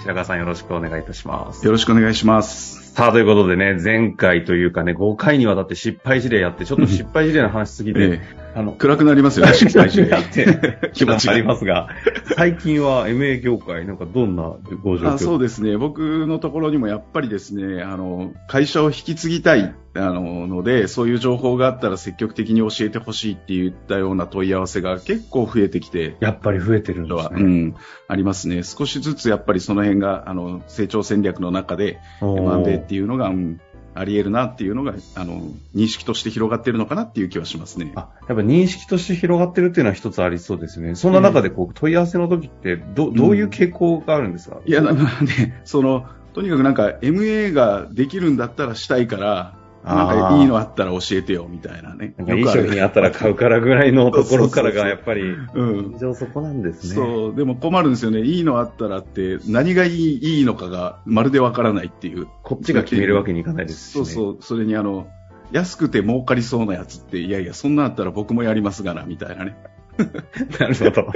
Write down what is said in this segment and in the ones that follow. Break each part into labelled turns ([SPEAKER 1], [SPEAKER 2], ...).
[SPEAKER 1] 白川さんよろしくお願いいたします。
[SPEAKER 2] よろしくお願いします。
[SPEAKER 1] さあ、ということでね、前回というかね、5回にわたって失敗事例やって、ちょっと失敗事例の話しすぎて、
[SPEAKER 2] え
[SPEAKER 1] あの、
[SPEAKER 2] 暗くなりますよね、失敗して
[SPEAKER 1] やって、
[SPEAKER 2] 気持ちが
[SPEAKER 1] ありますが、最近は MA 業界、なんかどんなご状況？
[SPEAKER 2] あそうですね。僕のところにもやっぱりですね、あの、会社を引き継ぎたい、あの、ので、そういう情報があったら積極的に教えてほしいって言ったような問い合わせが結構増えてきて、
[SPEAKER 1] やっぱり増えてるんですね。
[SPEAKER 2] うん、ありますね。少しずつやっぱりその辺が、あの、成長戦略の中で、M&A っていうのが、うんあり得るなっていうのが、あの、認識として広がってるのかなっていう気はしますね。
[SPEAKER 1] あ、やっぱ認識として広がってるっていうのは一つありそうですね。そんな中でこう問い合わせの時ってど、どういう傾向があるんですか、
[SPEAKER 2] いや、ななんで、その、とにかくなんか MA ができるんだったらしたいから、なんかいいのあったら教えてよ、みたいなね。
[SPEAKER 1] なんかいい商品あったら買うからぐらいのところからがやっぱり、
[SPEAKER 2] うん。
[SPEAKER 1] 以上そこなんですね。
[SPEAKER 2] そう、でも困るんですよね。いいのあったらって、何がいいいいのかがまるでわからないっていう。
[SPEAKER 1] こっちが決めるわけにいかないですし、ね。
[SPEAKER 2] そうそう、それにあの、安くて儲かりそうなやつって、いやいや、そんなんあったら僕もやりますがな、みたいなね。
[SPEAKER 1] なるほど。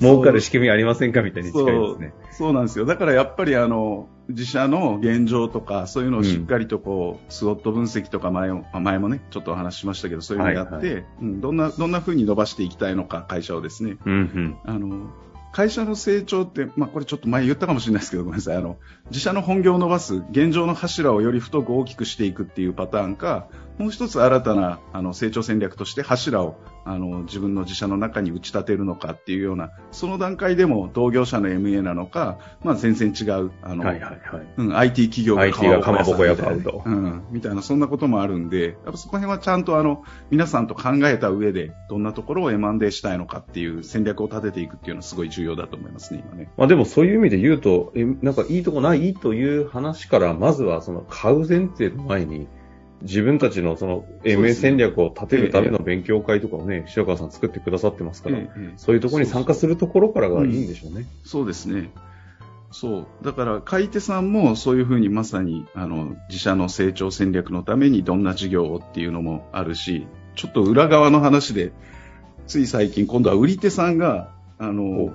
[SPEAKER 1] 儲かる仕組みありませんかみたいに近いですね。
[SPEAKER 2] そうなんですよ。だからやっぱりあの、自社の現状とか、そういうのをしっかりとこう、スウォット分析とか前も、まあ前もね、ちょっとお話ししましたけど、そういうのをやって、
[SPEAKER 1] はいは
[SPEAKER 2] うん、どんな、どんな風に伸ばしていきたいのか、会社をですね。
[SPEAKER 1] うんうん。
[SPEAKER 2] あの、会社の成長って、まあこれちょっと前言ったかもしれないですけど、ごめんなさい。あの、自社の本業を伸ばす、現状の柱をより太く大きくしていくっていうパターンか、もう一つ新たなあの成長戦略として柱をあの自分の自社の中に打ち立てるのかっていうような、その段階でも同業者の MA なのか、まあ全然違う、あの、
[SPEAKER 1] はいはいはい。
[SPEAKER 2] うん、IT 企業が
[SPEAKER 1] かまぼこ屋買うと
[SPEAKER 2] うん、みたいな、そんなこともあるんで、やっぱそこら辺はちゃんとあの、皆さんと考えた上で、どんなところを M&A したいのかっていう戦略を立てていくっていうのはすごい重要だと思いますね、今ね。
[SPEAKER 1] まあでもそういう意味で言うと、えなんかいいとこない？という話から、まずはその買う前提の前に、自分たちのその
[SPEAKER 2] そうで
[SPEAKER 1] MA
[SPEAKER 2] すね
[SPEAKER 1] 戦略を立てるための勉強会とかをね、白川さん作ってくださってますから、
[SPEAKER 2] ええ
[SPEAKER 1] そういうところに参加するところからがいいんでしょうね。
[SPEAKER 2] そうですね。そう。だから、買い手さんもそういうふうにまさに、あの、自社の成長戦略のためにどんな事業をっていうのもあるし、ちょっと裏側の話で、つい最近今度は売り手さんが、あの、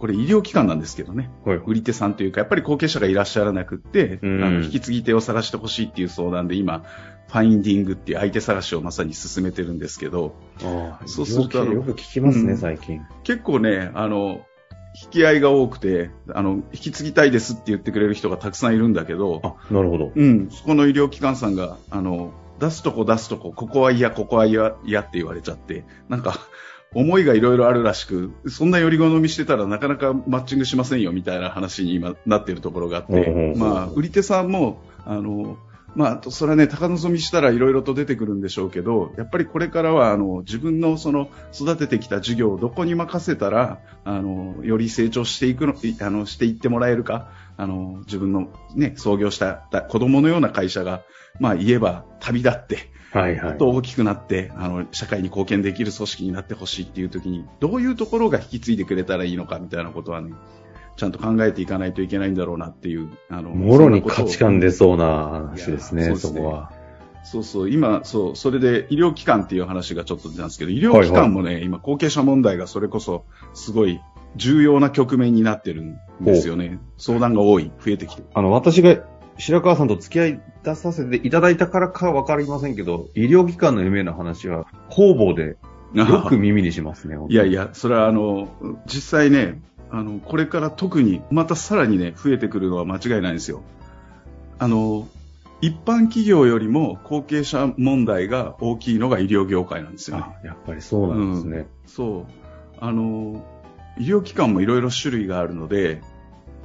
[SPEAKER 2] これ医療機関なんですけどね。
[SPEAKER 1] はい。
[SPEAKER 2] 売り手さんというか、やっぱり後継者がいらっしゃらなくって、
[SPEAKER 1] うん
[SPEAKER 2] あの引き継ぎ手を探してほしいっていう相談で今、ファインディングっていう相手探しをまさに進めてるんですけど、
[SPEAKER 1] ああ
[SPEAKER 2] そうすると
[SPEAKER 1] よく聞きますね、
[SPEAKER 2] うん
[SPEAKER 1] 最近。
[SPEAKER 2] 結構ね、あの、引き合いが多くて、あの、引き継ぎたいですって言ってくれる人がたくさんいるんだけど、
[SPEAKER 1] あ、なるほど。
[SPEAKER 2] うん、そこの医療機関さんが、あの、出すとこ出すとこ、ここは嫌、ここは嫌、嫌って言われちゃって、なんか、思いがいろいろあるらしく、そんなより好みしてたらなかなかマッチングしませんよみたいな話に今なっているところがあって、
[SPEAKER 1] うんうんうん。
[SPEAKER 2] まあ、売り手さんも、あの、まあ、それはね、高望みしたらいろいろと出てくるんでしょうけど、やっぱりこれからは、あの、自分のその、育ててきた事業をどこに任せたら、あの、より成長していくの、いあの、していってもらえるか、あの、自分のね、創業しただ子供のような会社が、まあ、言えば旅立って、
[SPEAKER 1] はいはい。
[SPEAKER 2] と大きくなって、あの、社会に貢献できる組織になってほしいっていう時に、どういうところが引き継いでくれたらいいのかみたいなことはね、ちゃんと考えていかないといけないんだろうなっていう、あの、
[SPEAKER 1] もろに価値観出そうな話ですね、
[SPEAKER 2] そね
[SPEAKER 1] こは。
[SPEAKER 2] そうそう、今、そう、それで医療機関っていう話がちょっと出たんですけど、医療機関もね、今、後継者問題がそれこそ、すごい重要な局面になってるんですよね。相談が多い、増えてきてる。
[SPEAKER 1] あの、私が白川さんと付き合い出させていただいたからかわかりませんけど、医療機関の MA の話は方々でよく耳にしますね。
[SPEAKER 2] いやいや、それはあの、実際ね、あの、これから特に、またさらにね、増えてくるのは間違いないんですよ。あの、一般企業よりも後継者問題が大きいのが医療業界なんですよね。
[SPEAKER 1] あ、やっぱりそうなんですね。
[SPEAKER 2] そう。あの、医療機関もいろいろ種類があるので、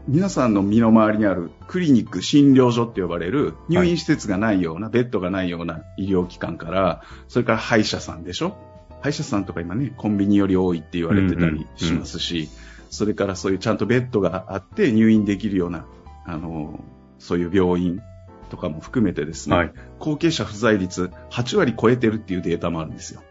[SPEAKER 2] 皆さんの身の回りにあるクリニック、診療所って呼ばれる入院施設がないような、ベッドがないような医療機関から、それから歯医者さんでしょ？歯医者さんとか今ね、コンビニより多いって言われてたりしますし、それからそういうちゃんとベッドがあって入院できるような、あの、そういう病院とかも含めてですね、
[SPEAKER 1] はい。
[SPEAKER 2] 後継者不在率8割超えてるっていうデータもあるんですよ。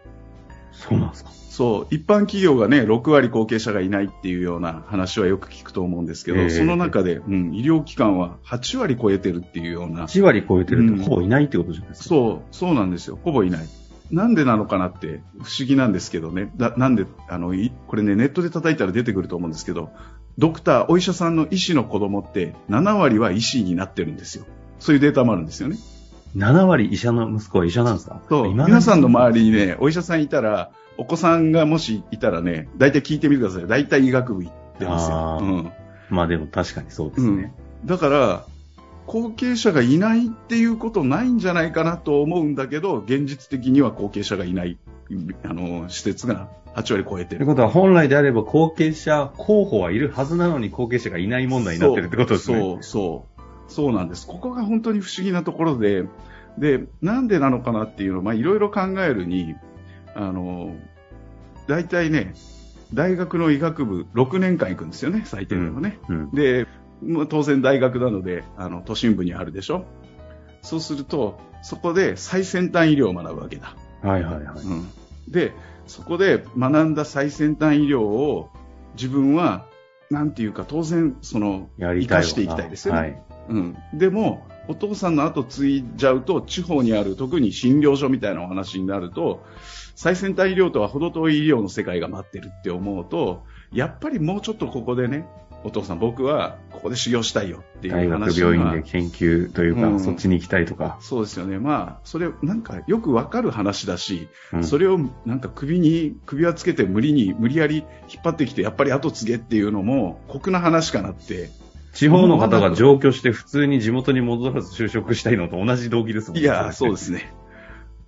[SPEAKER 1] そうなんですか？
[SPEAKER 2] そう、一般企業がね、6割後継者がいないっていうような話はよく聞くと思うんですけど、
[SPEAKER 1] ええ
[SPEAKER 2] その中で、うん、医療機関は8割超えてるっていうような、
[SPEAKER 1] 1割超えてる
[SPEAKER 2] うん
[SPEAKER 1] ってほぼいないってことじゃないですか？
[SPEAKER 2] そう、そうなんですよ。ほぼいない。なんでなのかなって不思議なんですけどね。だなんで、あの、いこれね、ネットで叩いたら出てくると思うんですけど、ドクター、お医者さんの医師の子供って7割は医師になってるんですよ。そういうデータもあるんですよね。
[SPEAKER 1] 7割医者の息子は医者なんですか？
[SPEAKER 2] そう、
[SPEAKER 1] 今
[SPEAKER 2] 皆さんの周りにね、お医者さんいたら、お子さんがもしいたらね、大体聞いてみてください。大体医学部行ってますようん。
[SPEAKER 1] まあでも確かにそうですね。
[SPEAKER 2] だから、後継者がいないっていうことないんじゃないかなと思うんだけど、現実的には後継者がいない、あの、施設が8割超えてる。
[SPEAKER 1] ということは本来であれば後継者候補はいるはずなのに後継者がいない問題になってるってことですね。
[SPEAKER 2] そう、そう、そうなんです。ここが本当に不思議なところで、で、なんでなのかなっていうのを、まあ、いろいろ考えるに、あの、大体ね、大学の医学部6年間行くんですよね、最低でもね。
[SPEAKER 1] うん。
[SPEAKER 2] で、まあ当然大学なので、あの、都心部にあるでしょ。そうすると、そこで最先端医療を学ぶわけだ。
[SPEAKER 1] はいはいはい。
[SPEAKER 2] うん、で、そこで学んだ最先端医療を自分は、なんていうか当然、その、生かしていきたいですよね。
[SPEAKER 1] はい。
[SPEAKER 2] うん。でも、お父さんの後継いじゃうと、地方にある特に診療所みたいなお話になると、最先端医療とは程遠い医療の世界が待ってるって思うと、やっぱりもうちょっとここでね、お父さん僕はここで修行したいよってい
[SPEAKER 1] 大学
[SPEAKER 2] う話が
[SPEAKER 1] 病院で研究というか、
[SPEAKER 2] うん
[SPEAKER 1] そっちに行きたいとか。
[SPEAKER 2] そうですよね。まあ、それ、なんかよくわかる話だし、
[SPEAKER 1] うん
[SPEAKER 2] それをなんか首に、首輪つけて無理に、無理やり引っ張ってきて、やっぱり後継げっていうのも、酷な話かなって。
[SPEAKER 1] 地方の方が上京して普通に地元に戻らず就職したいのと同じ動機ですもん
[SPEAKER 2] いや、そうですね。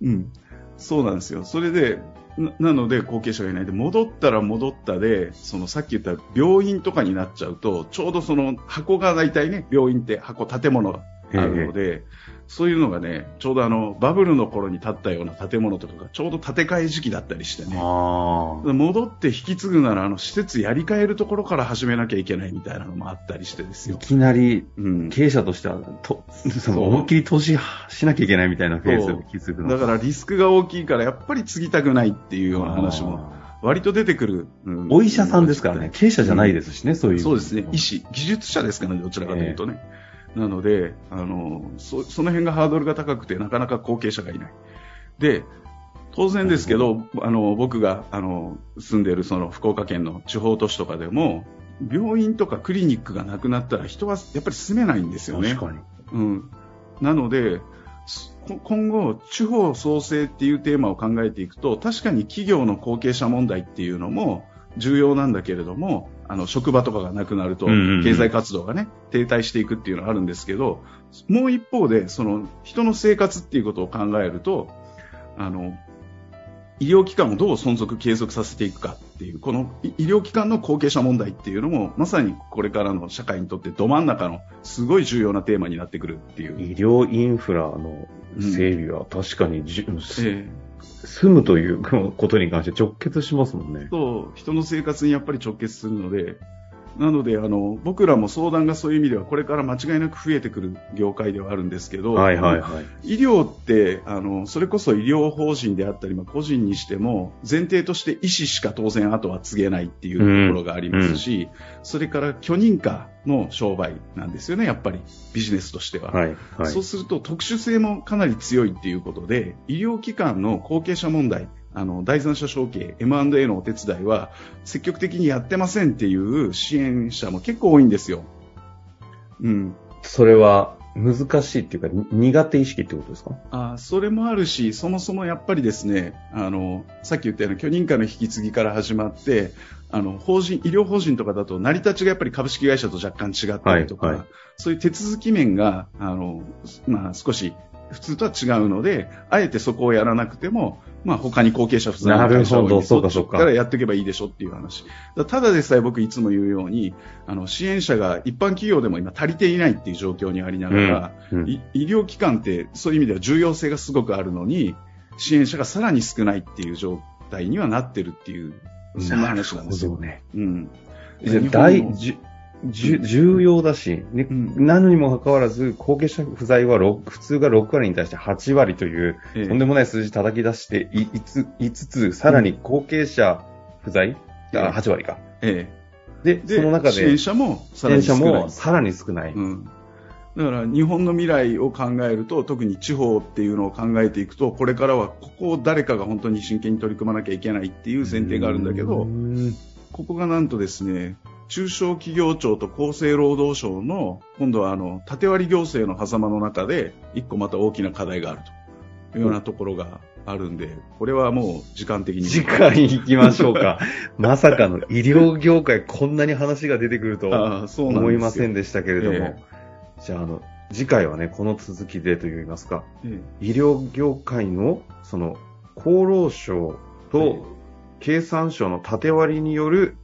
[SPEAKER 2] うん。そうなんですよ。それで、ななので後継者がいないで、戻ったら戻ったで、そのさっき言った病院とかになっちゃうと、ちょうどその箱が大体ね、病院って箱、建物があるので、そういうのがね、ちょうどあの、バブルの頃に建ったような建物とかがちょうど建て替え時期だったりしてね。戻って引き継ぐなら、あの、施設やり替えるところから始めなきゃいけないみたいなのもあったりしてですよ。
[SPEAKER 1] いきなり
[SPEAKER 2] うん。
[SPEAKER 1] 経営者としては、と、その思いっきり投資しなきゃいけないみたいなフェーズを気づくの
[SPEAKER 2] だからリスクが大きいから、やっぱり継ぎたくないっていうような話も割と出てくる。うん
[SPEAKER 1] お医者さんですからね。経営者じゃないですしね、そういう。
[SPEAKER 2] そうですね。医師、技術者ですからね、どちらかというとね。なので、あの、そ、その辺がハードルが高くて、なかなか後継者がいない。で、当然ですけど、あの、僕が、あの、住んでいるその福岡県の地方都市とかでも、病院とかクリニックがなくなったら人はやっぱり住めないんですよね。
[SPEAKER 1] 確かに。
[SPEAKER 2] うん。なので、今後、地方創生っていうテーマを考えていくと、確かに企業の後継者問題っていうのも重要なんだけれども、あの、職場とかがなくなると経済活動がね、停滞していくっていうのはあるんですけど、もう一方で、その、人の生活っていうことを考えると、あの、医療機関をどう存続継続させていくかっていう、このい医療機関の後継者問題っていうのも、まさにこれからの社会にとってど真ん中のすごい重要なテーマになってくるっていう。
[SPEAKER 1] 医療インフラの整備は確かにじゅ、
[SPEAKER 2] ええ
[SPEAKER 1] 住むということに関して直結しますもんね。
[SPEAKER 2] そう人の生活にやっぱり直結するので、なのであの僕らも相談がそういう意味ではこれから間違いなく増えてくる業界ではあるんですけど、
[SPEAKER 1] はいはいはい。
[SPEAKER 2] 医療ってあのそれこそ医療法人であったり、まあ、個人にしても前提として医師しか当然あとは告げないっていうところがありますし、それから許認可の商売なんですよね、やっぱりビジネスとしては。
[SPEAKER 1] はいはい
[SPEAKER 2] そう。すると特殊性もかなり強いっていうことで、医療機関の後継者問題、あの、第三者承継、M&A のお手伝いは積極的にやってませんっていう支援者も結構多いんですよ。うん。
[SPEAKER 1] それは難しいっていうか、に苦手意識ってことですか？
[SPEAKER 2] あそれもあるし、そもそもやっぱりですね、あの、さっき言ったような許認可の引き継ぎから始まって、あの、法人、医療法人とかだと成り立ちがやっぱり株式会社と若干違ったりとか、
[SPEAKER 1] はいはい。
[SPEAKER 2] そういう手続き面が、あの、まあ少し普通とは違うので、あえてそこをやらなくても、まあ他に後継者不在の会社を
[SPEAKER 1] そうかそうか。
[SPEAKER 2] からやっていけばいいでしょっていう話。だただでさえ僕いつも言うように、あの、支援者が一般企業でも今足りていないっていう状況にありながら、
[SPEAKER 1] うんうん。
[SPEAKER 2] い医療機関ってそういう意味では重要性がすごくあるのに、支援者がさらに少ないっていう状態にはなってるっていう、そんな話なんですよ。
[SPEAKER 1] ね。
[SPEAKER 2] うん。
[SPEAKER 1] 大じ重要だし、ね
[SPEAKER 2] うん
[SPEAKER 1] なのにもかかわらず、後継者不在はろ普通が6割に対して8割という、
[SPEAKER 2] ええ
[SPEAKER 1] とんでもない数字叩き出していいついつつ、さらに後継者不在、
[SPEAKER 2] ええ
[SPEAKER 1] あ8割か。
[SPEAKER 2] え
[SPEAKER 1] で、
[SPEAKER 2] え、
[SPEAKER 1] その中で
[SPEAKER 2] 支援、者もさら
[SPEAKER 1] 支援者
[SPEAKER 2] に少ない
[SPEAKER 1] もさらに少ない。
[SPEAKER 2] うん、だから日本の未来を考えると特に地方っていうのを考えていくとこれからはここを誰かが本当に真剣に取り組まなきゃいけないっていう前提があるんだけど
[SPEAKER 1] うん
[SPEAKER 2] ここがなんとですね中小企業庁と厚生労働省の今度はあの縦割り行政の狭間の中で一個また大きな課題があるというようなところがあるんでこれはもう時間的に
[SPEAKER 1] 次回行きましょうか。まさかの医療業界こんなに話が出てくると
[SPEAKER 2] ああそうなんですよ
[SPEAKER 1] 思いませんでしたけれども。
[SPEAKER 2] え
[SPEAKER 1] じゃあ、あの、次回はね、この続きでといいますか、
[SPEAKER 2] え
[SPEAKER 1] 医療業界の、その、厚労省
[SPEAKER 2] ええ
[SPEAKER 1] と経産省の縦割りによる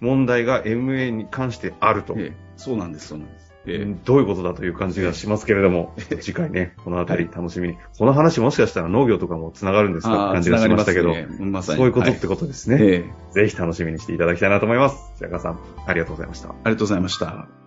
[SPEAKER 1] 問題が MA に関してあると。
[SPEAKER 2] ええ。えそうなんですそうなんです、ええ。
[SPEAKER 1] どういうことだという感じがしますけれども、次回ね、このあたり楽しみに。この話もしかしたら農業とかも繋がるんですか？感じがしましたけど、そういうことってことですね。
[SPEAKER 2] ええ。
[SPEAKER 1] ぜひ楽しみにしていただきたいなと思います。白川さん、ありがとうございました。
[SPEAKER 2] ありがとうございました。